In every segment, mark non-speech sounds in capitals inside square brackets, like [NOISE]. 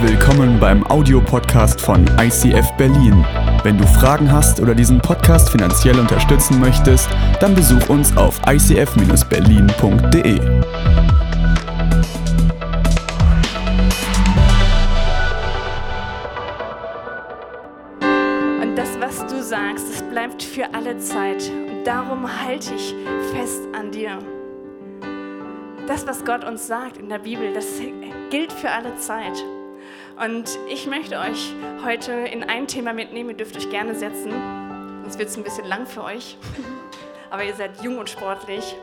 Willkommen beim Audiopodcast von ICF Berlin. Wenn du Fragen hast oder diesen Podcast finanziell unterstützen möchtest, dann besuch uns auf icf-berlin.de. Und das, was du sagst, das bleibt für alle Zeit. Und darum halte ich fest an dir. Das, was Gott uns sagt in der Bibel, das gilt für alle Zeit. Und ich möchte euch heute in ein Thema mitnehmen. Ihr dürft euch gerne setzen, sonst wird es ein bisschen lang für euch. [LAUGHS] Aber ihr seid jung und sportlich.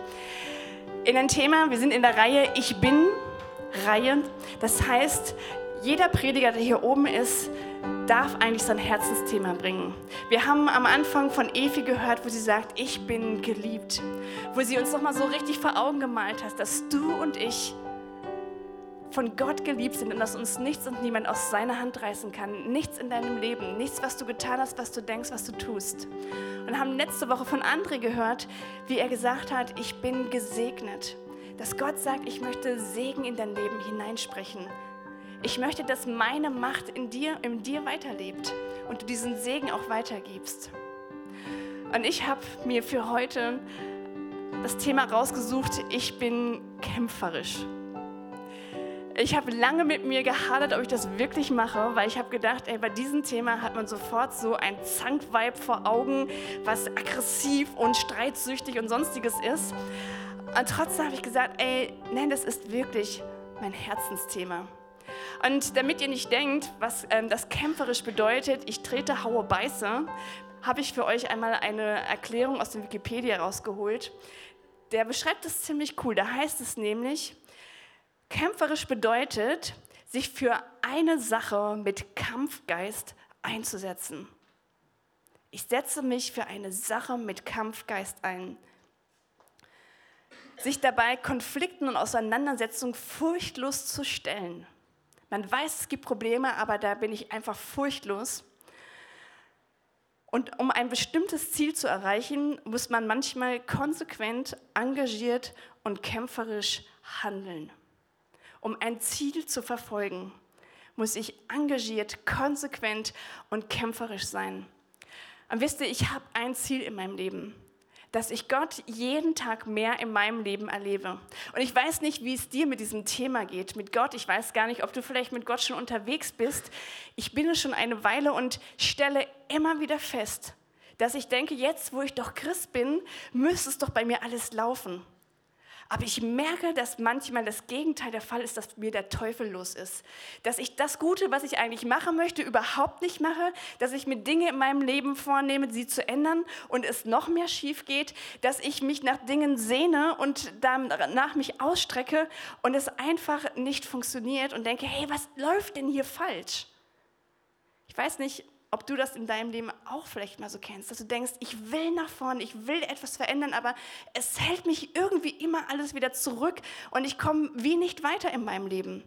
In ein Thema, wir sind in der Reihe Ich bin Reihe. Das heißt, jeder Prediger, der hier oben ist, darf eigentlich sein Herzensthema bringen. Wir haben am Anfang von Evi gehört, wo sie sagt, ich bin geliebt. Wo sie uns nochmal so richtig vor Augen gemalt hat, dass du und ich von Gott geliebt sind und dass uns nichts und niemand aus seiner Hand reißen kann. Nichts in deinem Leben, nichts, was du getan hast, was du denkst, was du tust. Und haben letzte Woche von André gehört, wie er gesagt hat, ich bin gesegnet. Dass Gott sagt, ich möchte Segen in dein Leben hineinsprechen. Ich möchte, dass meine Macht in dir, in dir weiterlebt und du diesen Segen auch weitergibst. Und ich habe mir für heute das Thema rausgesucht, ich bin kämpferisch. Ich habe lange mit mir gehadert, ob ich das wirklich mache, weil ich habe gedacht, ey, bei diesem Thema hat man sofort so ein Zankweib vor Augen, was aggressiv und streitsüchtig und sonstiges ist. Und trotzdem habe ich gesagt, ey, nein, das ist wirklich mein Herzensthema. Und damit ihr nicht denkt, was ähm, das kämpferisch bedeutet, ich trete, haue, beiße, habe ich für euch einmal eine Erklärung aus dem Wikipedia rausgeholt. Der beschreibt es ziemlich cool. Da heißt es nämlich, Kämpferisch bedeutet, sich für eine Sache mit Kampfgeist einzusetzen. Ich setze mich für eine Sache mit Kampfgeist ein. Sich dabei Konflikten und Auseinandersetzungen furchtlos zu stellen. Man weiß, es gibt Probleme, aber da bin ich einfach furchtlos. Und um ein bestimmtes Ziel zu erreichen, muss man manchmal konsequent, engagiert und kämpferisch handeln. Um ein Ziel zu verfolgen, muss ich engagiert, konsequent und kämpferisch sein. Und wisst ihr, ich habe ein Ziel in meinem Leben, dass ich Gott jeden Tag mehr in meinem Leben erlebe. Und ich weiß nicht, wie es dir mit diesem Thema geht, mit Gott. Ich weiß gar nicht, ob du vielleicht mit Gott schon unterwegs bist. Ich bin es schon eine Weile und stelle immer wieder fest, dass ich denke, jetzt, wo ich doch Christ bin, müsste es doch bei mir alles laufen. Aber ich merke, dass manchmal das Gegenteil der Fall ist, dass mir der Teufel los ist. Dass ich das Gute, was ich eigentlich machen möchte, überhaupt nicht mache. Dass ich mir Dinge in meinem Leben vornehme, sie zu ändern und es noch mehr schief geht. Dass ich mich nach Dingen sehne und danach mich ausstrecke und es einfach nicht funktioniert und denke, hey, was läuft denn hier falsch? Ich weiß nicht, ob du das in deinem Leben auch vielleicht mal so kennst, dass du denkst, ich will nach vorne, ich will etwas verändern, aber es hält mich irgendwie immer alles wieder zurück und ich komme wie nicht weiter in meinem Leben.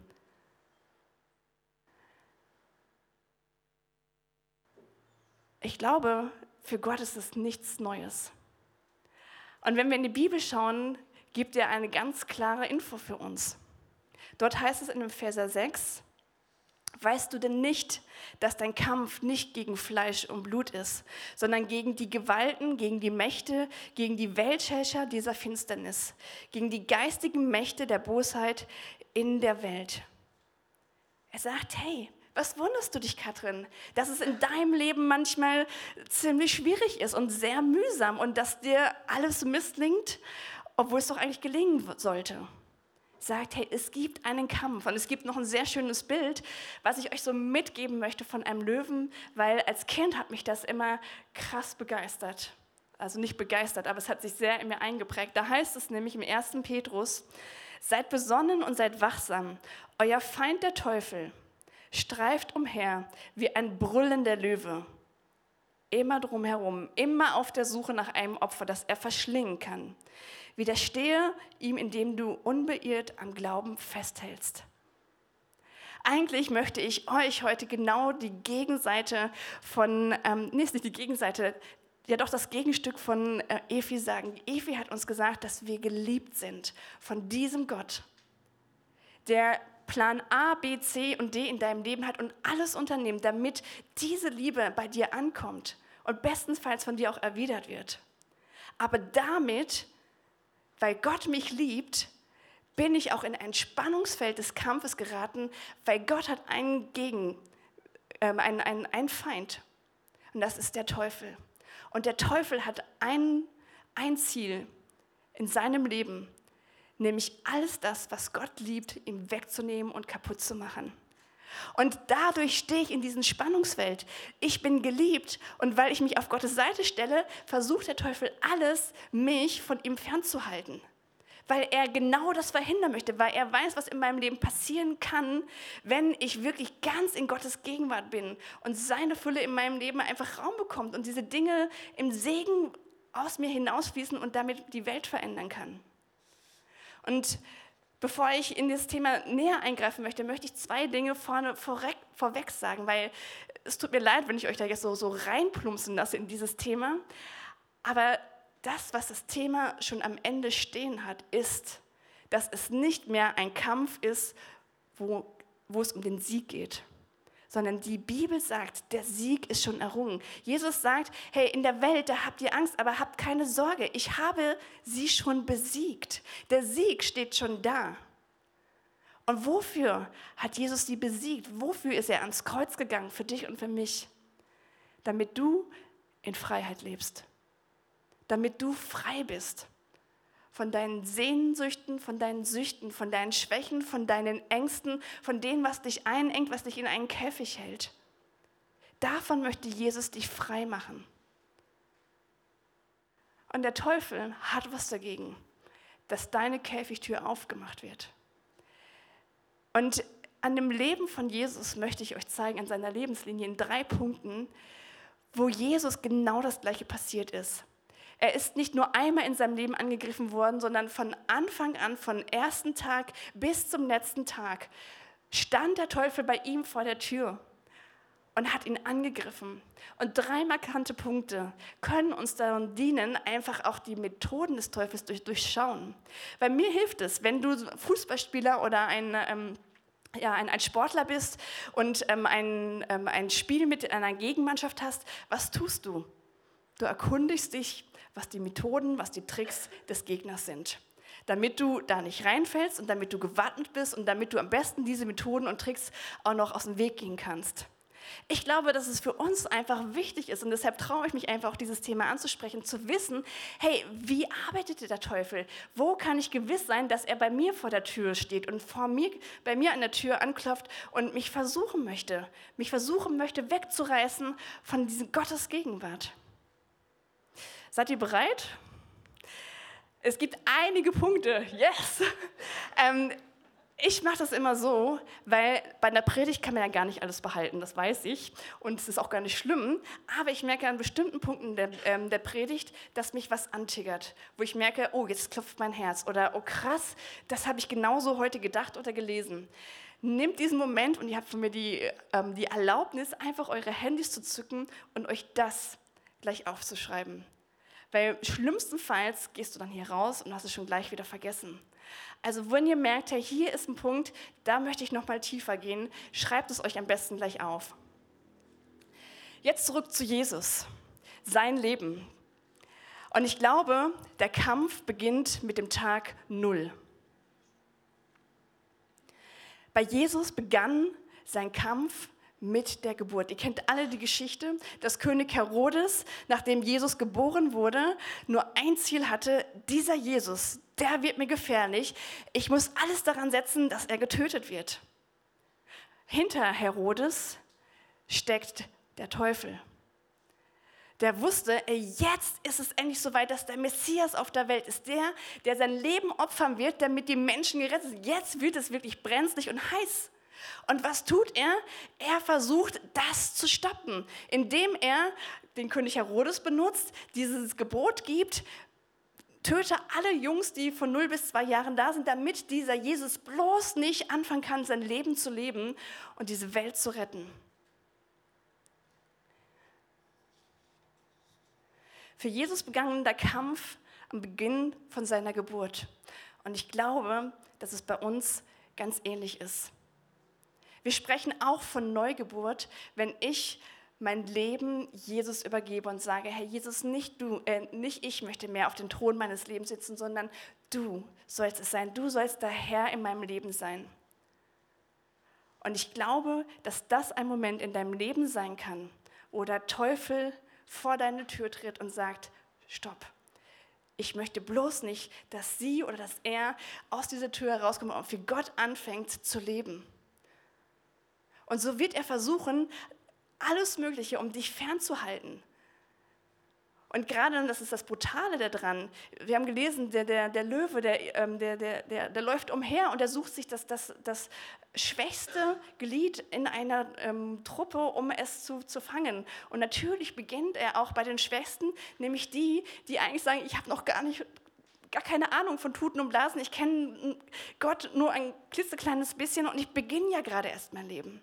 Ich glaube, für Gott ist es nichts Neues. Und wenn wir in die Bibel schauen, gibt er eine ganz klare Info für uns. Dort heißt es in dem Verser 6, Weißt du denn nicht, dass dein Kampf nicht gegen Fleisch und Blut ist, sondern gegen die Gewalten, gegen die Mächte, gegen die Weltherrscher dieser Finsternis, gegen die geistigen Mächte der Bosheit in der Welt? Er sagt, hey, was wunderst du dich, Katrin, dass es in deinem Leben manchmal ziemlich schwierig ist und sehr mühsam und dass dir alles misslingt, obwohl es doch eigentlich gelingen sollte? Sagt, hey, es gibt einen Kampf. Und es gibt noch ein sehr schönes Bild, was ich euch so mitgeben möchte von einem Löwen, weil als Kind hat mich das immer krass begeistert. Also nicht begeistert, aber es hat sich sehr in mir eingeprägt. Da heißt es nämlich im 1. Petrus, seid besonnen und seid wachsam. Euer Feind der Teufel streift umher wie ein brüllender Löwe. Immer drumherum, immer auf der Suche nach einem Opfer, das er verschlingen kann. Widerstehe ihm, indem du unbeirrt am Glauben festhältst. Eigentlich möchte ich euch heute genau die Gegenseite von, ähm, nee, ist nicht die Gegenseite, ja doch das Gegenstück von äh, Efi sagen. Efi hat uns gesagt, dass wir geliebt sind von diesem Gott, der Plan A, B, C und D in deinem Leben hat und alles unternimmt, damit diese Liebe bei dir ankommt und bestenfalls von dir auch erwidert wird. Aber damit, weil Gott mich liebt, bin ich auch in ein Spannungsfeld des Kampfes geraten, weil Gott hat einen Gegen, ähm, einen, einen, einen Feind. Und das ist der Teufel. Und der Teufel hat ein, ein Ziel in seinem Leben, nämlich alles das, was Gott liebt, ihm wegzunehmen und kaputt zu machen. Und dadurch stehe ich in diesem Spannungsfeld. Ich bin geliebt und weil ich mich auf Gottes Seite stelle, versucht der Teufel alles, mich von ihm fernzuhalten. Weil er genau das verhindern möchte, weil er weiß, was in meinem Leben passieren kann, wenn ich wirklich ganz in Gottes Gegenwart bin und seine Fülle in meinem Leben einfach Raum bekommt und diese Dinge im Segen aus mir hinausfließen und damit die Welt verändern kann. Und bevor ich in das Thema näher eingreifen möchte, möchte ich zwei Dinge vorne, vorweg, vorweg sagen, weil es tut mir leid, wenn ich euch da jetzt so, so reinplumpsen lasse in dieses Thema. Aber das, was das Thema schon am Ende stehen hat, ist, dass es nicht mehr ein Kampf ist, wo, wo es um den Sieg geht sondern die Bibel sagt, der Sieg ist schon errungen. Jesus sagt, hey, in der Welt, da habt ihr Angst, aber habt keine Sorge, ich habe sie schon besiegt. Der Sieg steht schon da. Und wofür hat Jesus sie besiegt? Wofür ist er ans Kreuz gegangen, für dich und für mich? Damit du in Freiheit lebst. Damit du frei bist von deinen Sehnsüchten, von deinen Süchten, von deinen Schwächen, von deinen Ängsten, von dem, was dich einengt, was dich in einen Käfig hält. Davon möchte Jesus dich frei machen. Und der Teufel hat was dagegen, dass deine Käfigtür aufgemacht wird. Und an dem Leben von Jesus möchte ich euch zeigen, an seiner Lebenslinie in drei Punkten, wo Jesus genau das Gleiche passiert ist. Er ist nicht nur einmal in seinem Leben angegriffen worden, sondern von Anfang an, von ersten Tag bis zum letzten Tag, stand der Teufel bei ihm vor der Tür und hat ihn angegriffen. Und drei markante Punkte können uns daran dienen, einfach auch die Methoden des Teufels durch, durchschauen. Weil mir hilft es, wenn du Fußballspieler oder ein, ähm, ja, ein, ein, Sportler bist und ähm, ein, ähm, ein Spiel mit einer Gegenmannschaft hast, was tust du? Du erkundigst dich was die Methoden, was die Tricks des Gegners sind. Damit du da nicht reinfällst und damit du gewappnet bist und damit du am besten diese Methoden und Tricks auch noch aus dem Weg gehen kannst. Ich glaube, dass es für uns einfach wichtig ist und deshalb traue ich mich einfach auch dieses Thema anzusprechen, zu wissen, hey, wie arbeitet der Teufel? Wo kann ich gewiss sein, dass er bei mir vor der Tür steht und vor mir, bei mir an der Tür anklopft und mich versuchen möchte, mich versuchen möchte wegzureißen von diesem Gottes Gegenwart? Seid ihr bereit? Es gibt einige Punkte. Yes! ähm, ich mache das immer so, weil bei einer Predigt kann man ja gar nicht alles behalten, das weiß ich. Und es ist auch gar nicht schlimm. Aber ich merke an bestimmten Punkten der, ähm, der Predigt, dass mich was antiggert. Wo ich merke, oh, jetzt klopft mein Herz. Oder, oh krass, das habe ich genauso heute gedacht oder gelesen. Nehmt diesen Moment und ihr habt von mir die, ähm, die Erlaubnis, einfach eure Handys zu zücken und euch das gleich aufzuschreiben. Weil schlimmstenfalls gehst du dann hier raus und hast es schon gleich wieder vergessen. Also wenn ihr merkt, hier ist ein Punkt, da möchte ich noch mal tiefer gehen, schreibt es euch am besten gleich auf. Jetzt zurück zu Jesus, sein Leben. Und ich glaube, der Kampf beginnt mit dem Tag Null. Bei Jesus begann sein Kampf mit der Geburt. Ihr kennt alle die Geschichte, dass König Herodes, nachdem Jesus geboren wurde, nur ein Ziel hatte, dieser Jesus, der wird mir gefährlich. Ich muss alles daran setzen, dass er getötet wird. Hinter Herodes steckt der Teufel. Der wusste, jetzt ist es endlich soweit, dass der Messias auf der Welt ist. Der, der sein Leben opfern wird, damit die Menschen gerettet sind. Jetzt wird es wirklich brenzlig und heiß. Und was tut er? Er versucht, das zu stoppen, indem er den König Herodes benutzt, dieses Gebot gibt, töte alle Jungs, die von 0 bis 2 Jahren da sind, damit dieser Jesus bloß nicht anfangen kann, sein Leben zu leben und diese Welt zu retten. Für Jesus begann der Kampf am Beginn von seiner Geburt. Und ich glaube, dass es bei uns ganz ähnlich ist. Wir sprechen auch von Neugeburt, wenn ich mein Leben Jesus übergebe und sage, Herr Jesus, nicht du, äh, nicht ich möchte mehr auf den Thron meines Lebens sitzen, sondern du sollst es sein. Du sollst der Herr in meinem Leben sein. Und ich glaube, dass das ein Moment in deinem Leben sein kann, wo der Teufel vor deine Tür tritt und sagt, stopp. Ich möchte bloß nicht, dass sie oder dass er aus dieser Tür herauskommt und für Gott anfängt zu leben. Und so wird er versuchen, alles Mögliche, um dich fernzuhalten. Und gerade, das ist das Brutale daran, wir haben gelesen, der, der, der Löwe, der, ähm, der, der, der, der läuft umher und er sucht sich das, das, das schwächste Glied in einer ähm, Truppe, um es zu, zu fangen. Und natürlich beginnt er auch bei den Schwächsten, nämlich die, die eigentlich sagen, ich habe noch gar nicht gar keine Ahnung von Tuten und Blasen, ich kenne Gott nur ein klitzekleines bisschen und ich beginne ja gerade erst mein Leben.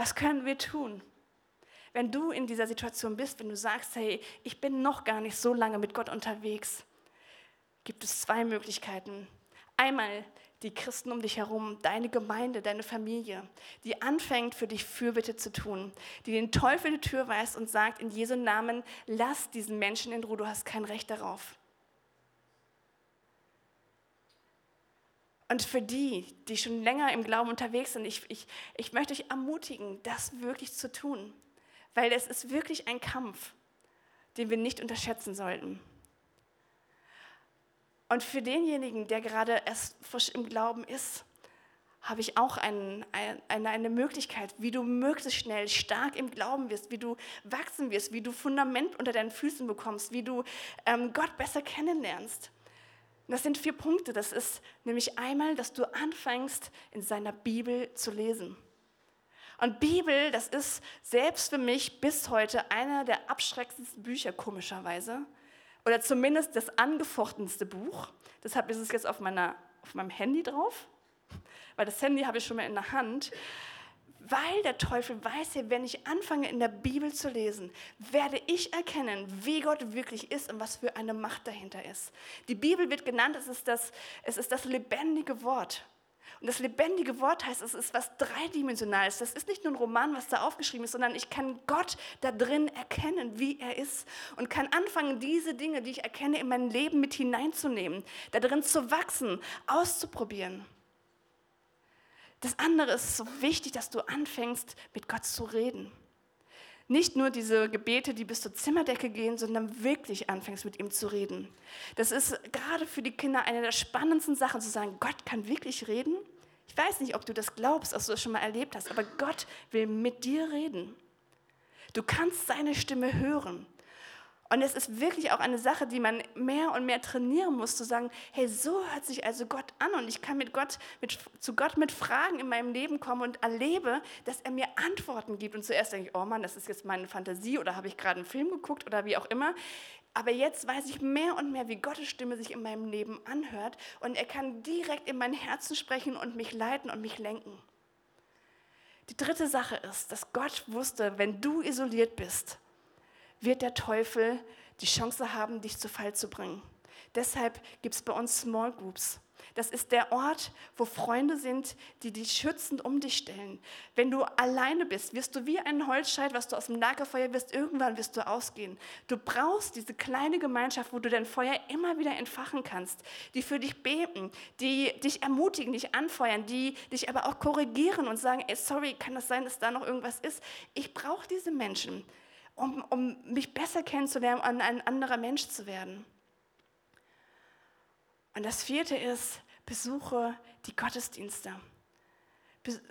Was können wir tun? Wenn du in dieser Situation bist, wenn du sagst, hey, ich bin noch gar nicht so lange mit Gott unterwegs, gibt es zwei Möglichkeiten. Einmal die Christen um dich herum, deine Gemeinde, deine Familie, die anfängt für dich Fürbitte zu tun, die den Teufel die Tür weist und sagt, in Jesu Namen, lass diesen Menschen in Ruhe, du hast kein Recht darauf. Und für die, die schon länger im Glauben unterwegs sind, ich, ich, ich möchte euch ermutigen, das wirklich zu tun. Weil es ist wirklich ein Kampf, den wir nicht unterschätzen sollten. Und für denjenigen, der gerade erst frisch im Glauben ist, habe ich auch einen, eine, eine Möglichkeit, wie du möglichst schnell stark im Glauben wirst, wie du wachsen wirst, wie du Fundament unter deinen Füßen bekommst, wie du ähm, Gott besser kennenlernst. Das sind vier Punkte. Das ist nämlich einmal, dass du anfängst, in seiner Bibel zu lesen. Und Bibel, das ist selbst für mich bis heute einer der abschreckendsten Bücher, komischerweise. Oder zumindest das angefochtenste Buch. Deshalb ist es jetzt auf, meiner, auf meinem Handy drauf, weil das Handy habe ich schon mal in der Hand. Weil der Teufel weiß ja, wenn ich anfange in der Bibel zu lesen, werde ich erkennen, wie Gott wirklich ist und was für eine Macht dahinter ist. Die Bibel wird genannt, es ist das, es ist das lebendige Wort. Und das lebendige Wort heißt, es ist was Dreidimensionales. Das ist nicht nur ein Roman, was da aufgeschrieben ist, sondern ich kann Gott da drin erkennen, wie er ist. Und kann anfangen, diese Dinge, die ich erkenne, in mein Leben mit hineinzunehmen, da drin zu wachsen, auszuprobieren. Das andere ist so wichtig, dass du anfängst, mit Gott zu reden. Nicht nur diese Gebete, die bis zur Zimmerdecke gehen, sondern wirklich anfängst, mit ihm zu reden. Das ist gerade für die Kinder eine der spannendsten Sachen, zu sagen, Gott kann wirklich reden. Ich weiß nicht, ob du das glaubst, ob du das schon mal erlebt hast, aber Gott will mit dir reden. Du kannst seine Stimme hören. Und es ist wirklich auch eine Sache, die man mehr und mehr trainieren muss, zu sagen, hey, so hört sich also Gott an und ich kann mit Gott, mit, zu Gott mit Fragen in meinem Leben kommen und erlebe, dass er mir Antworten gibt. Und zuerst denke ich, oh Mann, das ist jetzt meine Fantasie oder habe ich gerade einen Film geguckt oder wie auch immer. Aber jetzt weiß ich mehr und mehr, wie Gottes Stimme sich in meinem Leben anhört und er kann direkt in mein Herzen sprechen und mich leiten und mich lenken. Die dritte Sache ist, dass Gott wusste, wenn du isoliert bist, wird der Teufel die Chance haben, dich zu Fall zu bringen. Deshalb gibt es bei uns Small Groups. Das ist der Ort, wo Freunde sind, die dich schützend um dich stellen. Wenn du alleine bist, wirst du wie ein Holzscheit, was du aus dem Lagerfeuer wirst, irgendwann wirst du ausgehen. Du brauchst diese kleine Gemeinschaft, wo du dein Feuer immer wieder entfachen kannst, die für dich beten, die dich ermutigen, dich anfeuern, die dich aber auch korrigieren und sagen, ey, sorry, kann das sein, dass da noch irgendwas ist? Ich brauche diese Menschen um, um mich besser kennenzulernen, um ein anderer Mensch zu werden. Und das vierte ist, besuche die Gottesdienste.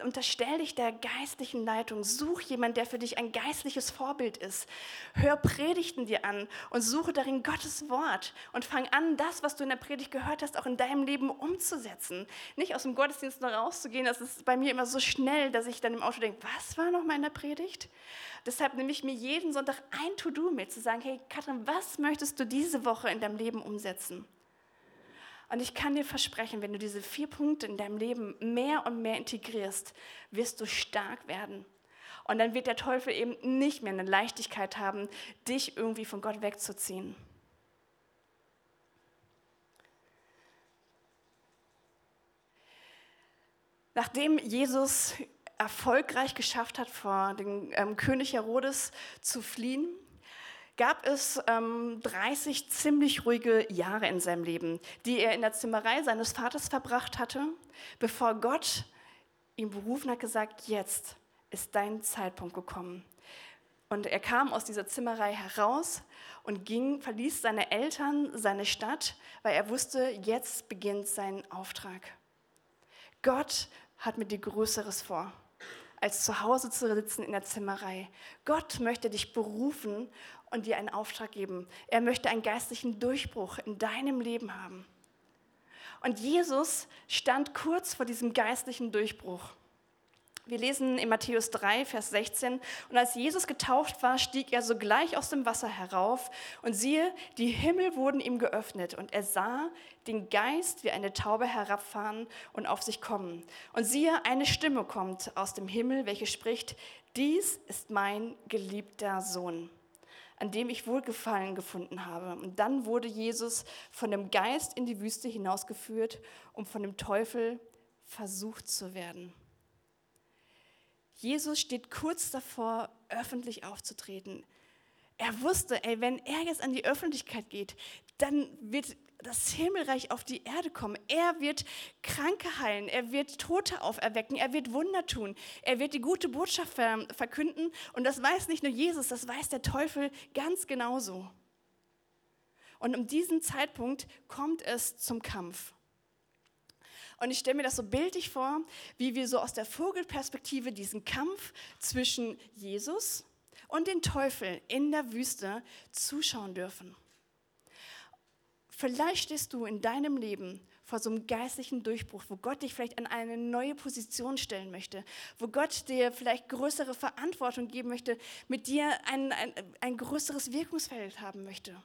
Unterstell dich der geistlichen Leitung. Such jemanden, der für dich ein geistliches Vorbild ist. Hör Predigten dir an und suche darin Gottes Wort und fang an, das, was du in der Predigt gehört hast, auch in deinem Leben umzusetzen. Nicht aus dem Gottesdienst noch rauszugehen, das ist bei mir immer so schnell, dass ich dann im Auto denke, was war noch mal in der Predigt? Deshalb nehme ich mir jeden Sonntag ein To-Do mit, zu sagen, hey Katrin, was möchtest du diese Woche in deinem Leben umsetzen? Und ich kann dir versprechen, wenn du diese vier Punkte in deinem Leben mehr und mehr integrierst, wirst du stark werden. Und dann wird der Teufel eben nicht mehr eine Leichtigkeit haben, dich irgendwie von Gott wegzuziehen. Nachdem Jesus erfolgreich geschafft hat, vor dem ähm, König Herodes zu fliehen, gab es ähm, 30 ziemlich ruhige Jahre in seinem Leben, die er in der Zimmerei seines Vaters verbracht hatte, bevor Gott ihn berufen hat, gesagt, jetzt ist dein Zeitpunkt gekommen. Und er kam aus dieser Zimmerei heraus und ging, verließ seine Eltern, seine Stadt, weil er wusste, jetzt beginnt sein Auftrag. Gott hat mit dir Größeres vor, als zu Hause zu sitzen in der Zimmerei. Gott möchte dich berufen und dir einen Auftrag geben. Er möchte einen geistlichen Durchbruch in deinem Leben haben. Und Jesus stand kurz vor diesem geistlichen Durchbruch. Wir lesen in Matthäus 3, Vers 16, und als Jesus getauft war, stieg er sogleich aus dem Wasser herauf, und siehe, die Himmel wurden ihm geöffnet, und er sah den Geist wie eine Taube herabfahren und auf sich kommen. Und siehe, eine Stimme kommt aus dem Himmel, welche spricht, dies ist mein geliebter Sohn an dem ich Wohlgefallen gefunden habe. Und dann wurde Jesus von dem Geist in die Wüste hinausgeführt, um von dem Teufel versucht zu werden. Jesus steht kurz davor, öffentlich aufzutreten. Er wusste, ey, wenn er jetzt an die Öffentlichkeit geht, dann wird das Himmelreich auf die Erde kommen. Er wird Kranke heilen, er wird Tote auferwecken, er wird Wunder tun, er wird die gute Botschaft verkünden. Und das weiß nicht nur Jesus, das weiß der Teufel ganz genauso. Und um diesen Zeitpunkt kommt es zum Kampf. Und ich stelle mir das so bildlich vor, wie wir so aus der Vogelperspektive diesen Kampf zwischen Jesus und den Teufel in der Wüste zuschauen dürfen. Vielleicht stehst du in deinem Leben vor so einem geistlichen Durchbruch, wo Gott dich vielleicht an eine neue Position stellen möchte, wo Gott dir vielleicht größere Verantwortung geben möchte, mit dir ein, ein, ein größeres Wirkungsfeld haben möchte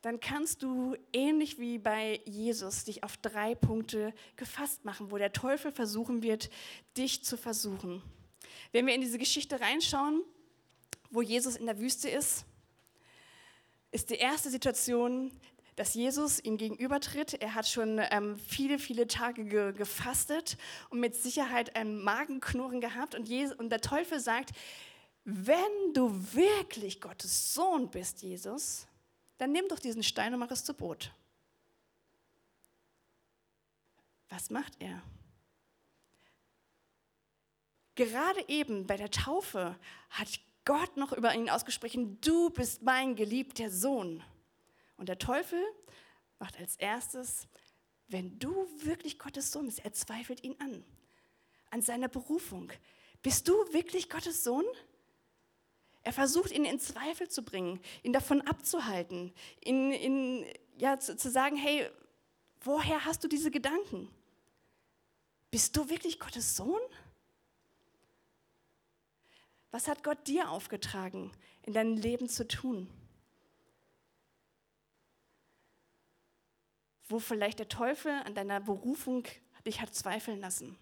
dann kannst du ähnlich wie bei Jesus dich auf drei Punkte gefasst machen, wo der Teufel versuchen wird, dich zu versuchen. Wenn wir in diese Geschichte reinschauen, wo Jesus in der Wüste ist, ist die erste Situation, dass Jesus ihm gegenübertritt. Er hat schon ähm, viele, viele Tage ge gefastet und mit Sicherheit ein Magenknurren gehabt. Und, Jesus, und der Teufel sagt, wenn du wirklich Gottes Sohn bist, Jesus, dann nimm doch diesen Stein und mach es zu Brot. Was macht er? Gerade eben bei der Taufe hat Gott noch über ihn ausgesprochen, du bist mein geliebter Sohn. Und der Teufel macht als erstes, wenn du wirklich Gottes Sohn bist, er zweifelt ihn an, an seiner Berufung. Bist du wirklich Gottes Sohn? Er versucht, ihn in Zweifel zu bringen, ihn davon abzuhalten, ihn, ihn ja, zu, zu sagen, hey, woher hast du diese Gedanken? Bist du wirklich Gottes Sohn? Was hat Gott dir aufgetragen, in deinem Leben zu tun? Wo vielleicht der Teufel an deiner Berufung dich hat zweifeln lassen.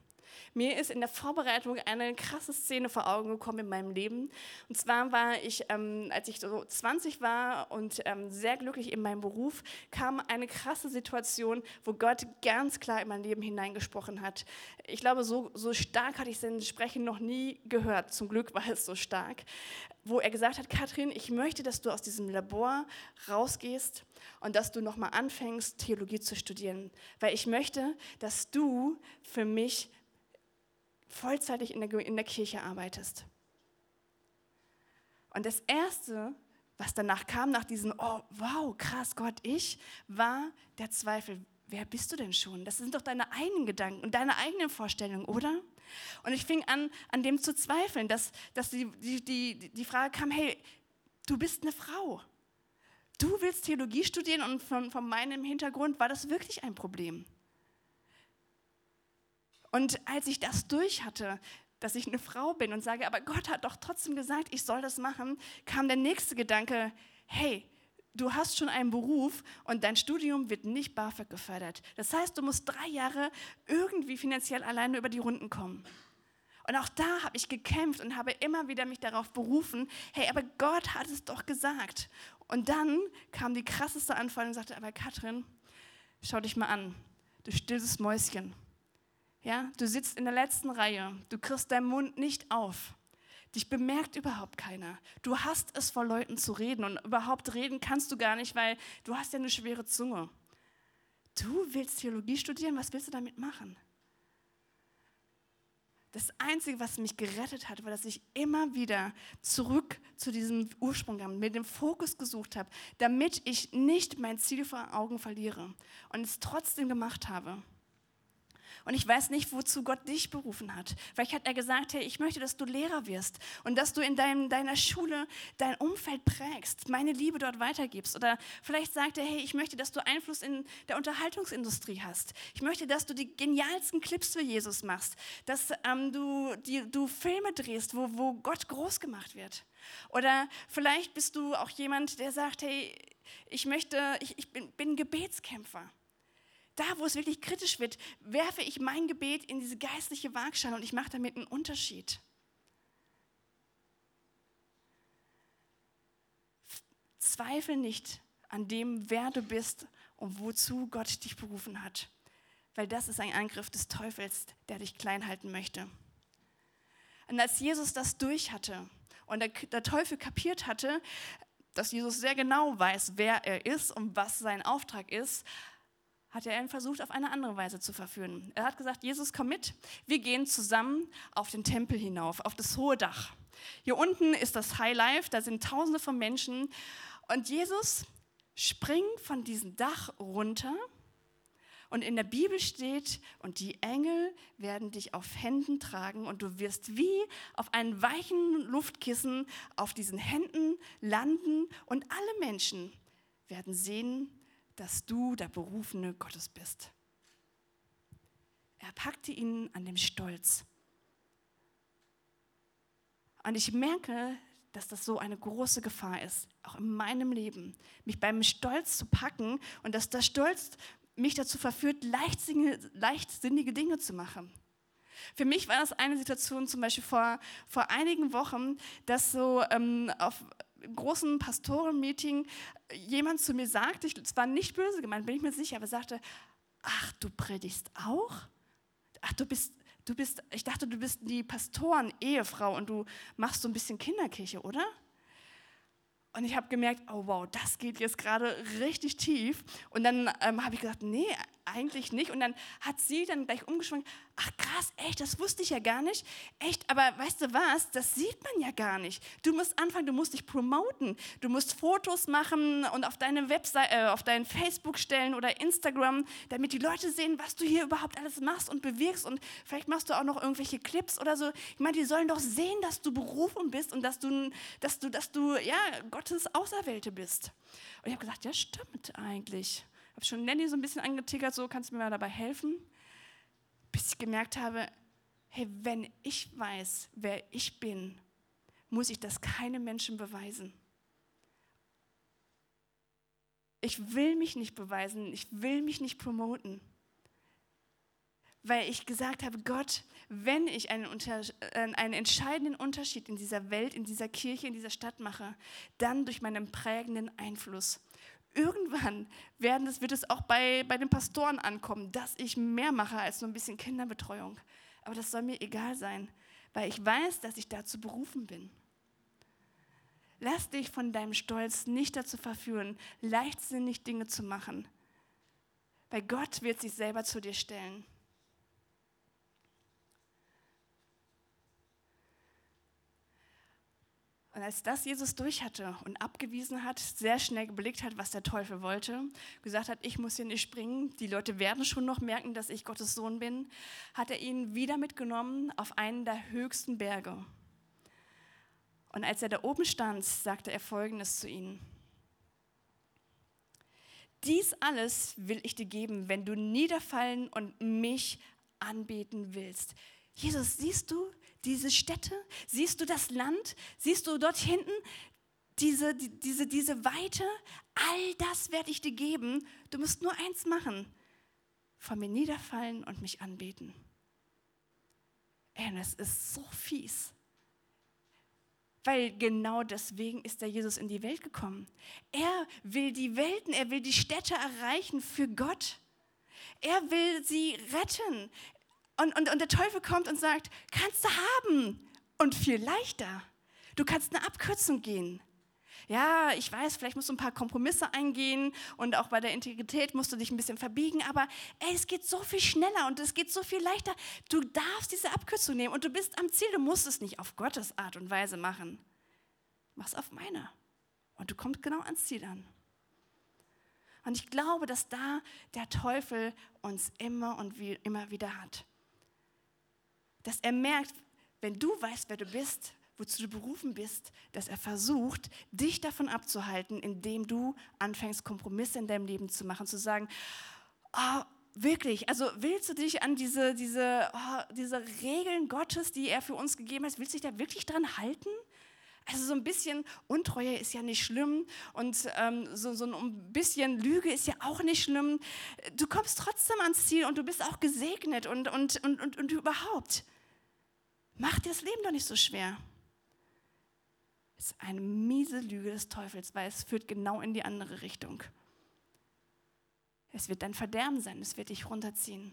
Mir ist in der Vorbereitung eine krasse Szene vor Augen gekommen in meinem Leben. Und zwar war ich, ähm, als ich so 20 war und ähm, sehr glücklich in meinem Beruf, kam eine krasse Situation, wo Gott ganz klar in mein Leben hineingesprochen hat. Ich glaube, so, so stark hatte ich sein Sprechen noch nie gehört. Zum Glück war es so stark. Wo er gesagt hat, Katrin, ich möchte, dass du aus diesem Labor rausgehst und dass du nochmal anfängst, Theologie zu studieren. Weil ich möchte, dass du für mich vollzeitig in der, in der Kirche arbeitest. Und das Erste, was danach kam, nach diesem, oh, wow, krass, Gott, ich, war der Zweifel. Wer bist du denn schon? Das sind doch deine eigenen Gedanken und deine eigenen Vorstellungen, oder? Und ich fing an, an dem zu zweifeln, dass, dass die, die, die, die Frage kam, hey, du bist eine Frau. Du willst Theologie studieren und von, von meinem Hintergrund war das wirklich ein Problem. Und als ich das durch hatte, dass ich eine Frau bin und sage, aber Gott hat doch trotzdem gesagt, ich soll das machen, kam der nächste Gedanke, hey, du hast schon einen Beruf und dein Studium wird nicht BAföG gefördert. Das heißt, du musst drei Jahre irgendwie finanziell alleine über die Runden kommen. Und auch da habe ich gekämpft und habe immer wieder mich darauf berufen, hey, aber Gott hat es doch gesagt. Und dann kam die krasseste Anfall und sagte, aber Katrin, schau dich mal an, du stilles Mäuschen Ja, du sitzt in der letzten Reihe, du kriegst deinen Mund nicht auf. Dich bemerkt überhaupt keiner. Du hast es vor Leuten zu reden und überhaupt reden kannst du gar nicht, weil du hast ja eine schwere Zunge. Du willst Theologie studieren, was willst du damit machen? Das Einzige, was mich gerettet hat, war, dass ich immer wieder zurück zu diesem Ursprung kam, mir den Fokus gesucht habe, damit ich nicht mein Ziel vor Augen verliere und es trotzdem gemacht habe. Und ich weiß nicht, wozu Gott dich berufen hat. Vielleicht hat er gesagt, hey, ich möchte, dass du Lehrer wirst und dass du in deinem, deiner Schule dein Umfeld prägst, meine Liebe dort weitergibst. Oder vielleicht sagt er, hey, ich möchte, dass du Einfluss in der Unterhaltungsindustrie hast. Ich möchte, dass du die genialsten Clips für Jesus machst, dass ähm, du, die, du Filme drehst, wo, wo Gott groß gemacht wird. Oder vielleicht bist du auch jemand, der sagt, hey, ich möchte, ich, ich bin, bin Gebetskämpfer da, wo es wirklich kritisch wird, werfe ich mein Gebet in diese geistliche Waagschale und ich mache damit einen Unterschied. Zweifel nicht an dem, wer du bist und wozu Gott dich berufen hat, weil das ist ein Angriff des Teufels, der dich klein halten möchte. Und als Jesus das durch hatte und der, der Teufel kapiert hatte, dass Jesus sehr genau weiß, wer er ist und was sein Auftrag ist, hat er ihn versucht, auf eine andere Weise zu verführen. Er hat gesagt, Jesus, komm mit, wir gehen zusammen auf den Tempel hinauf, auf das hohe Dach. Hier unten ist das High Life, da sind tausende von Menschen. Und Jesus springt von diesem Dach runter. Und in der Bibel steht, und die Engel werden dich auf Händen tragen und du wirst wie auf einem weichen Luftkissen auf diesen Händen landen und alle Menschen werden sehen, dass du der Berufene Gottes bist. Er packte ihn an dem Stolz. Und ich merke, dass das so eine große Gefahr ist, auch in meinem Leben, mich beim Stolz zu packen und dass der Stolz mich dazu verführt, leichtsinnige, leichtsinnige Dinge zu machen. Für mich war das eine Situation zum Beispiel vor, vor einigen Wochen, dass so ähm, auf großen Pastorenmeeting jemand zu mir sagte, es war nicht böse gemeint, bin ich mir sicher, aber sagte, ach, du predigst auch? Ach, du bist, du bist, ich dachte, du bist die Pastoren-Ehefrau und du machst so ein bisschen Kinderkirche, oder? Und ich habe gemerkt, oh wow, das geht jetzt gerade richtig tief. Und dann ähm, habe ich gesagt, nee, eigentlich nicht. Und dann hat sie dann gleich umgeschwungen, ach krass, echt, das wusste ich ja gar nicht. Echt, aber weißt du was, das sieht man ja gar nicht. Du musst anfangen, du musst dich promoten. Du musst Fotos machen und auf deine Webseite, äh, auf dein Facebook stellen oder Instagram, damit die Leute sehen, was du hier überhaupt alles machst und bewirkst. Und vielleicht machst du auch noch irgendwelche Clips oder so. Ich meine, die sollen doch sehen, dass du berufen bist und dass du, dass du, dass du ja, Gottes Auserwählte bist. Und ich habe gesagt, ja, stimmt eigentlich habe schon Nanny so ein bisschen angetickert, so kannst du mir mal dabei helfen, bis ich gemerkt habe, hey, wenn ich weiß, wer ich bin, muss ich das keinem Menschen beweisen. Ich will mich nicht beweisen, ich will mich nicht promoten. Weil ich gesagt habe, Gott, wenn ich einen, unter, äh, einen entscheidenden Unterschied in dieser Welt, in dieser Kirche, in dieser Stadt mache, dann durch meinen prägenden Einfluss irgendwann werden es, wird es auch bei, bei den Pastoren ankommen, dass ich mehr mache als nur ein bisschen Kinderbetreuung. Aber das soll mir egal sein, weil ich weiß, dass ich dazu berufen bin. Lass dich von deinem Stolz nicht dazu verführen, leichtsinnig Dinge zu machen, weil Gott wird sich selber zu dir stellen. Und als das Jesus durch hatte und abgewiesen hat, sehr schnell geblickt hat, was der Teufel wollte, gesagt hat, ich muss hier nicht springen, die Leute werden schon noch merken, dass ich Gottes Sohn bin, hat er ihn wieder mitgenommen auf einen der höchsten Berge. Und als er da oben stand, sagte er Folgendes zu ihnen. Dies alles will ich dir geben, wenn du niederfallen und mich anbeten willst. Jesus, siehst du, diese Städte? Siehst du das Land? Siehst du dort hinten diese, diese, diese Weite? All das werde ich dir geben. Du musst nur eins machen. Vor mir niederfallen und mich anbeten. Ey, das ist so fies. Weil genau deswegen ist der Jesus in die Welt gekommen. Er will die Welten, er will die Städte erreichen für Gott. Er will sie retten Und, und, und der Teufel kommt und sagt, kannst du haben. Und viel leichter. Du kannst eine Abkürzung gehen. Ja, ich weiß, vielleicht musst du ein paar Kompromisse eingehen und auch bei der Integrität musst du dich ein bisschen verbiegen, aber ey, es geht so viel schneller und es geht so viel leichter. Du darfst diese Abkürzung nehmen und du bist am Ziel. Du musst es nicht auf Gottes Art und Weise machen. Mach's auf meine. Und du kommst genau ans Ziel an. Und ich glaube, dass da der Teufel uns immer und wie, immer wieder hat. Dass er merkt, wenn du weißt, wer du bist, wozu du berufen bist, dass er versucht, dich davon abzuhalten, indem du anfängst, Kompromisse in deinem Leben zu machen, zu sagen, oh, wirklich, also willst du dich an diese, diese, oh, diese Regeln Gottes, die er für uns gegeben hat, willst du dich da wirklich dran halten? Also so ein bisschen Untreue ist ja nicht schlimm und ähm, so, so ein bisschen Lüge ist ja auch nicht schlimm. Du kommst trotzdem ans Ziel und du bist auch gesegnet und, und, und, und, und überhaupt. Mach dir das Leben doch nicht so schwer. Das ist eine miese Lüge des Teufels, weil es führt genau in die andere Richtung. Es wird dein Verderben sein, es wird dich runterziehen.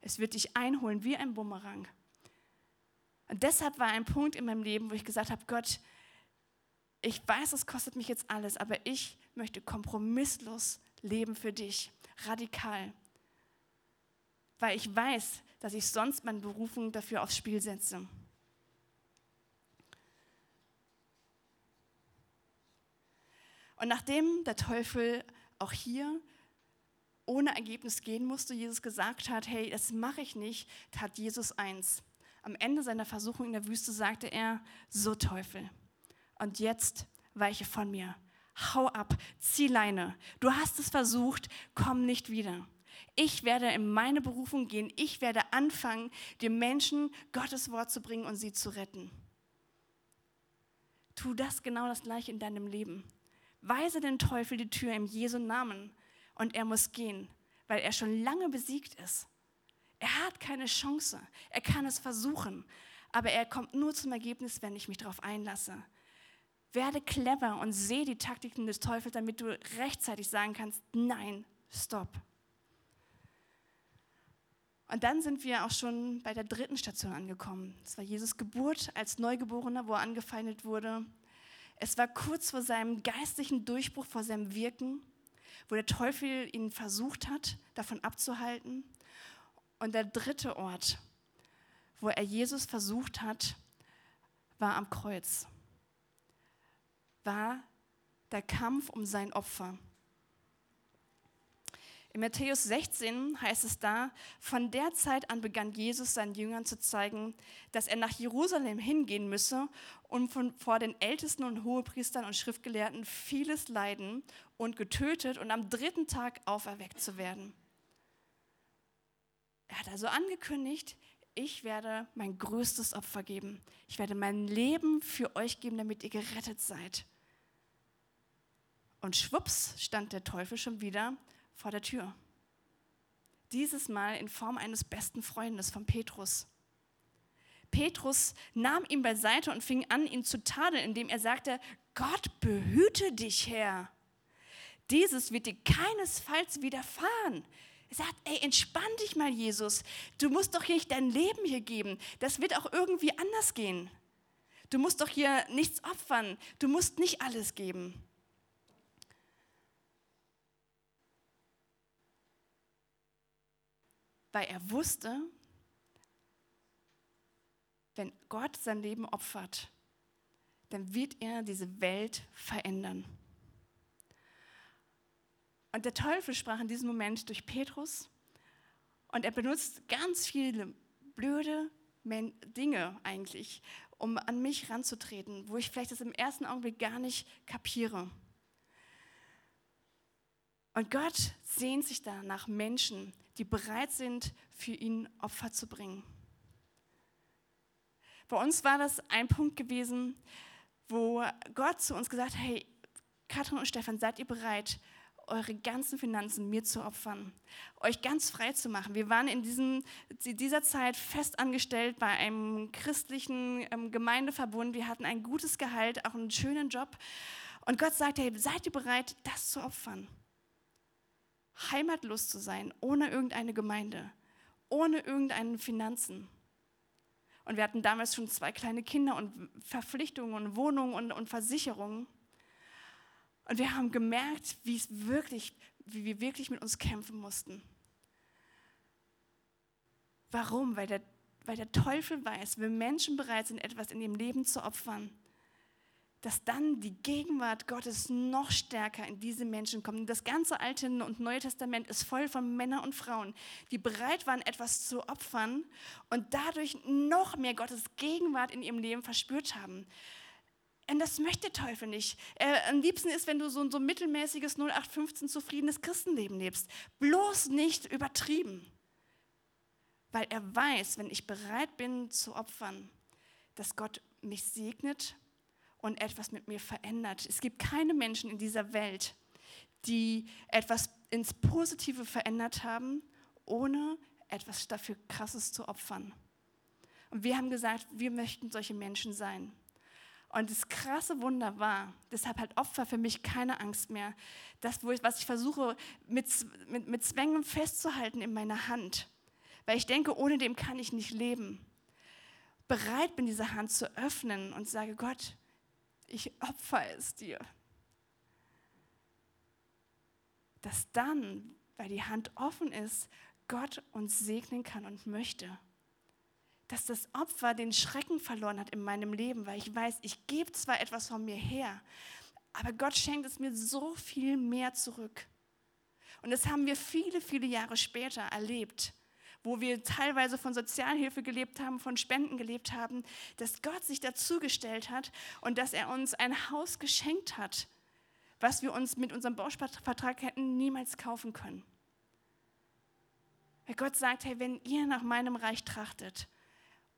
Es wird dich einholen wie ein Bumerang. Und deshalb war ein Punkt in meinem Leben, wo ich gesagt habe, Gott, ich weiß, es kostet mich jetzt alles, aber ich möchte kompromisslos leben für dich, radikal. Weil ich weiß, dass ich sonst meine Berufung dafür aufs Spiel setze. Und nachdem der Teufel auch hier ohne Ergebnis gehen musste, Jesus gesagt hat, hey, das mache ich nicht, tat Jesus eins. Am Ende seiner Versuchung in der Wüste sagte er, so Teufel, und jetzt weiche von mir. Hau ab, zieh Leine. Du hast es versucht, komm nicht wieder. Ich werde in meine Berufung gehen. Ich werde anfangen, den Menschen Gottes Wort zu bringen und sie zu retten. Tu das genau das gleiche in deinem Leben. Weise den Teufel die Tür im Jesu Namen und er muss gehen, weil er schon lange besiegt ist. Er hat keine Chance. Er kann es versuchen, aber er kommt nur zum Ergebnis, wenn ich mich darauf einlasse. Werde clever und sehe die Taktiken des Teufels, damit du rechtzeitig sagen kannst, nein, stopp. Und dann sind wir auch schon bei der dritten Station angekommen. Das war Jesus Geburt als Neugeborener, wo er angefeindet wurde. Es war kurz vor seinem geistlichen Durchbruch, vor seinem Wirken, wo der Teufel ihn versucht hat, davon abzuhalten. Und der dritte Ort, wo er Jesus versucht hat, war am Kreuz war der Kampf um sein Opfer. In Matthäus 16 heißt es da, von der Zeit an begann Jesus seinen Jüngern zu zeigen, dass er nach Jerusalem hingehen müsse und von, vor den Ältesten und Hohepriestern und Schriftgelehrten vieles leiden und getötet und am dritten Tag auferweckt zu werden. Er hat also angekündigt, ich werde mein größtes Opfer geben. Ich werde mein Leben für euch geben, damit ihr gerettet seid. Und schwupps stand der Teufel schon wieder vor der Tür. Dieses Mal in Form eines besten Freundes von Petrus. Petrus nahm ihn beiseite und fing an, ihn zu tadeln, indem er sagte, Gott behüte dich, Herr. Dieses wird dir keinesfalls widerfahren. Er sagt, ey, entspann dich mal, Jesus. Du musst doch hier nicht dein Leben hier geben. Das wird auch irgendwie anders gehen. Du musst doch hier nichts opfern. Du musst nicht alles geben. Weil er wusste, wenn Gott sein Leben opfert, dann wird er diese Welt verändern. Und der Teufel sprach in diesem Moment durch Petrus und er benutzt ganz viele blöde Dinge eigentlich, um an mich ranzutreten, wo ich vielleicht das im ersten Augenblick gar nicht kapiere. Und Gott sehnt sich da nach Menschen, die bereit sind, für ihn Opfer zu bringen. Bei uns war das ein Punkt gewesen, wo Gott zu uns gesagt hat, hey, Katrin und Stefan, seid ihr bereit, eure ganzen Finanzen mir zu opfern, euch ganz frei zu machen. Wir waren in diesem, dieser Zeit fest angestellt bei einem christlichen ähm, Gemeindeverbund. Wir hatten ein gutes Gehalt, auch einen schönen Job. Und Gott sagte, hey, seid ihr bereit, das zu opfern? Heimatlos zu sein, ohne irgendeine Gemeinde, ohne irgendeine Finanzen. Und wir hatten damals schon zwei kleine Kinder und Verpflichtungen und Wohnungen und, und Versicherungen. Und wir haben gemerkt, wie es wirklich, wie wir wirklich mit uns kämpfen mussten. Warum? Weil der, weil der Teufel weiß, wenn Menschen bereit sind, etwas in ihrem Leben zu opfern, dass dann die Gegenwart Gottes noch stärker in diese Menschen kommt. Das ganze Alte und Neue Testament ist voll von Männern und Frauen, die bereit waren, etwas zu opfern und dadurch noch mehr Gottes Gegenwart in ihrem Leben verspürt haben. Und das möchte der Teufel nicht. Er, am liebsten ist, wenn du so ein so mittelmäßiges 0815 zufriedenes Christenleben lebst. Bloß nicht übertrieben. Weil er weiß, wenn ich bereit bin zu opfern, dass Gott mich segnet und etwas mit mir verändert. Es gibt keine Menschen in dieser Welt, die etwas ins Positive verändert haben, ohne etwas dafür Krasses zu opfern. Und wir haben gesagt, wir möchten solche Menschen sein. Und das krasse Wunder war, deshalb hat Opfer für mich keine Angst mehr. Das, was ich versuche mit, mit, mit Zwängen festzuhalten in meiner Hand. Weil ich denke, ohne dem kann ich nicht leben. Bereit bin, diese Hand zu öffnen und sage, Gott, ich opfer es dir. Dass dann, weil die Hand offen ist, Gott uns segnen kann und möchte. Dass das Opfer den Schrecken verloren hat in meinem Leben, weil ich weiß, ich gebe zwar etwas von mir her, aber Gott schenkt es mir so viel mehr zurück. Und das haben wir viele, viele Jahre später erlebt wo wir teilweise von Sozialhilfe gelebt haben, von Spenden gelebt haben, dass Gott sich dazugestellt hat und dass er uns ein Haus geschenkt hat, was wir uns mit unserem Bauvertrag hätten niemals kaufen können. Weil Gott sagt, hey, wenn ihr nach meinem Reich trachtet,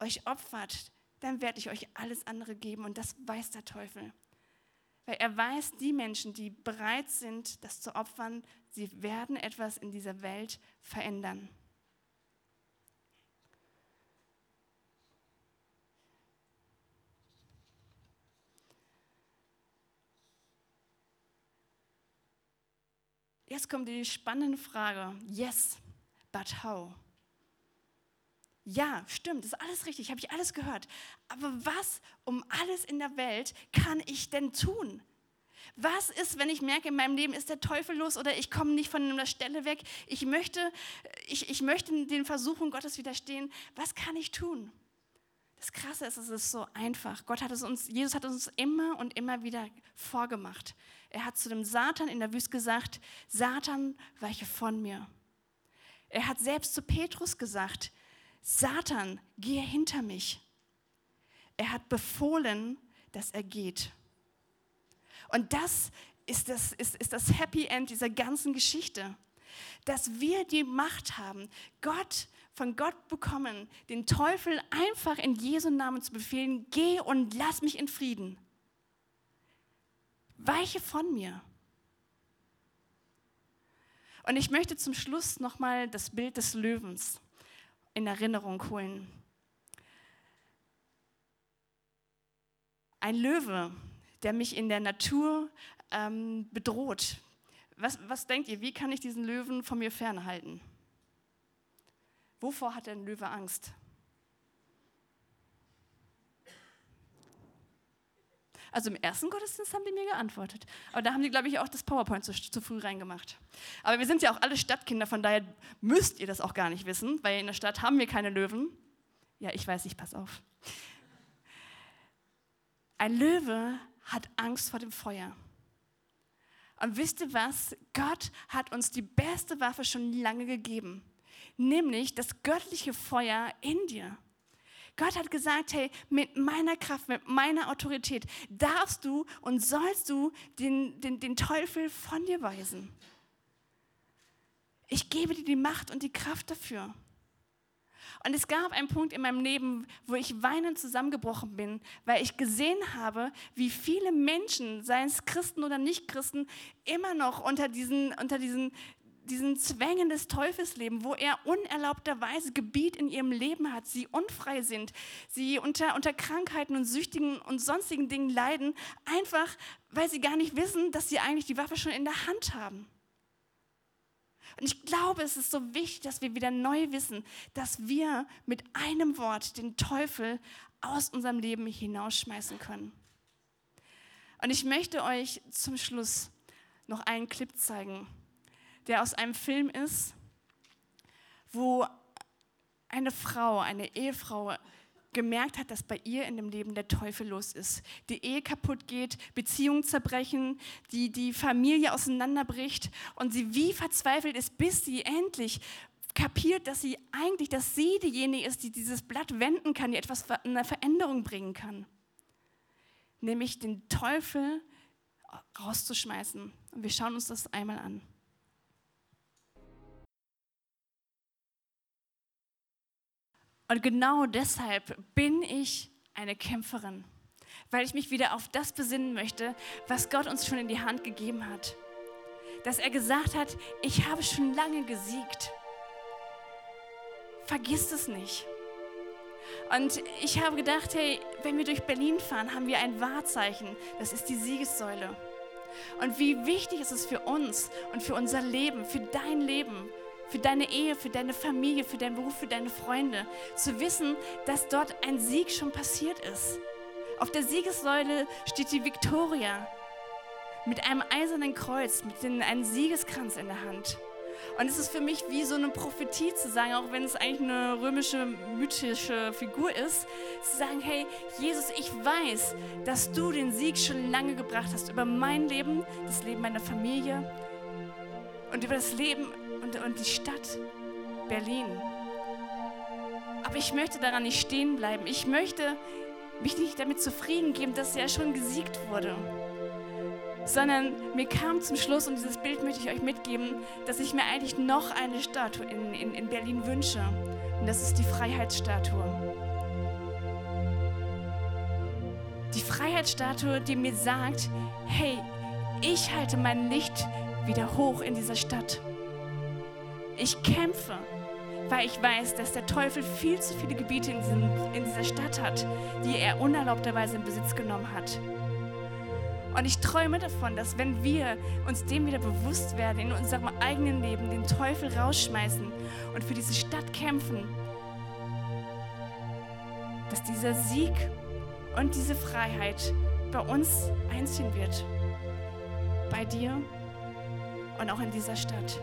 euch opfert, dann werde ich euch alles andere geben und das weiß der Teufel. Weil er weiß, die Menschen, die bereit sind, das zu opfern, sie werden etwas in dieser Welt verändern. Jetzt kommt die spannende Frage. Yes, but how? Ja, stimmt, ist alles richtig, habe ich alles gehört. Aber was um alles in der Welt kann ich denn tun? Was ist, wenn ich merke, in meinem Leben ist der Teufel los oder ich komme nicht von der Stelle weg? Ich möchte, ich, ich möchte den Versuchungen Gottes widerstehen. Was kann ich tun? Das Krasse ist, es ist so einfach. Gott hat es uns, Jesus hat es uns immer und immer wieder vorgemacht. Er hat zu dem Satan in der Wüste gesagt, Satan, weiche von mir. Er hat selbst zu Petrus gesagt, Satan, gehe hinter mich. Er hat befohlen, dass er geht. Und das ist das, ist, ist das Happy End dieser ganzen Geschichte, dass wir die Macht haben, Gott von Gott bekommen, den Teufel einfach in Jesu Namen zu befehlen, geh und lass mich in Frieden. Weiche von mir. Und ich möchte zum Schluss nochmal das Bild des Löwens in Erinnerung holen. Ein Löwe, der mich in der Natur ähm, bedroht. Was, was denkt ihr, wie kann ich diesen Löwen von mir fernhalten? Wovor hat ein Löwe Angst? Also im ersten Gottesdienst haben die mir geantwortet. Aber da haben die, glaube ich, auch das PowerPoint zu, zu, früh reingemacht. Aber wir sind ja auch alle Stadtkinder, von daher müsst ihr das auch gar nicht wissen, weil in der Stadt haben wir keine Löwen. Ja, ich weiß, ich pass auf. Ein Löwe hat Angst vor dem Feuer. Und wisst ihr was? Gott hat uns die beste Waffe schon lange gegeben, nämlich das göttliche Feuer in dir. Gott hat gesagt, hey, mit meiner Kraft, mit meiner Autorität darfst du und sollst du den, den, den Teufel von dir weisen. Ich gebe dir die Macht und die Kraft dafür. Und es gab einen Punkt in meinem Leben, wo ich weinend zusammengebrochen bin, weil ich gesehen habe, wie viele Menschen, seien es Christen oder Nicht-Christen, immer noch unter diesen, unter diesen diesen Zwängen des Teufels leben, wo er unerlaubterweise Gebiet in ihrem Leben hat, sie unfrei sind, sie unter, unter Krankheiten und Süchtigen und sonstigen Dingen leiden, einfach weil sie gar nicht wissen, dass sie eigentlich die Waffe schon in der Hand haben. Und ich glaube, es ist so wichtig, dass wir wieder neu wissen, dass wir mit einem Wort den Teufel aus unserem Leben hinausschmeißen können. Und ich möchte euch zum Schluss noch einen Clip zeigen, der aus einem Film ist, wo eine Frau, eine Ehefrau gemerkt hat, dass bei ihr in dem Leben der Teufel los ist. Die Ehe kaputt geht, Beziehungen zerbrechen, die, die Familie auseinanderbricht und sie wie verzweifelt ist, bis sie endlich kapiert, dass sie eigentlich, dass sie diejenige ist, die dieses Blatt wenden kann, die etwas eine Veränderung bringen kann. Nämlich den Teufel rauszuschmeißen. Und wir schauen uns das einmal an. Und genau deshalb bin ich eine Kämpferin, weil ich mich wieder auf das besinnen möchte, was Gott uns schon in die Hand gegeben hat. Dass er gesagt hat, ich habe schon lange gesiegt. Vergiss es nicht. Und ich habe gedacht, hey, wenn wir durch Berlin fahren, haben wir ein Wahrzeichen. Das ist die Siegessäule. Und wie wichtig ist es für uns und für unser Leben, für dein Leben, für deine Ehe, für deine Familie, für deinen Beruf, für deine Freunde, zu wissen, dass dort ein Sieg schon passiert ist. Auf der Siegessäule steht die Victoria mit einem eisernen Kreuz, mit einem Siegeskranz in der Hand. Und es ist für mich wie so eine Prophetie zu sagen, auch wenn es eigentlich eine römische mythische Figur ist, zu sagen, hey Jesus, ich weiß, dass du den Sieg schon lange gebracht hast über mein Leben, das Leben meiner Familie und über das Leben und, und die Stadt Berlin. Aber ich möchte daran nicht stehen bleiben. Ich möchte mich nicht damit zufrieden geben, dass er schon gesiegt wurde. Sondern mir kam zum Schluss, und dieses Bild möchte ich euch mitgeben, dass ich mir eigentlich noch eine Statue in, in, in Berlin wünsche. Und das ist die Freiheitsstatue. Die Freiheitsstatue, die mir sagt, hey, ich halte mein Licht wieder hoch in dieser Stadt. Ich kämpfe, weil ich weiß, dass der Teufel viel zu viele Gebiete in, dieser Stadt hat, die er unerlaubterweise in Besitz genommen hat. Und ich träume davon, dass wenn wir uns dem wieder bewusst werden, in unserem eigenen Leben den Teufel rausschmeißen und für diese Stadt kämpfen, dass dieser Sieg und diese Freiheit bei uns einziehen wird. Bei dir und auch in dieser Stadt.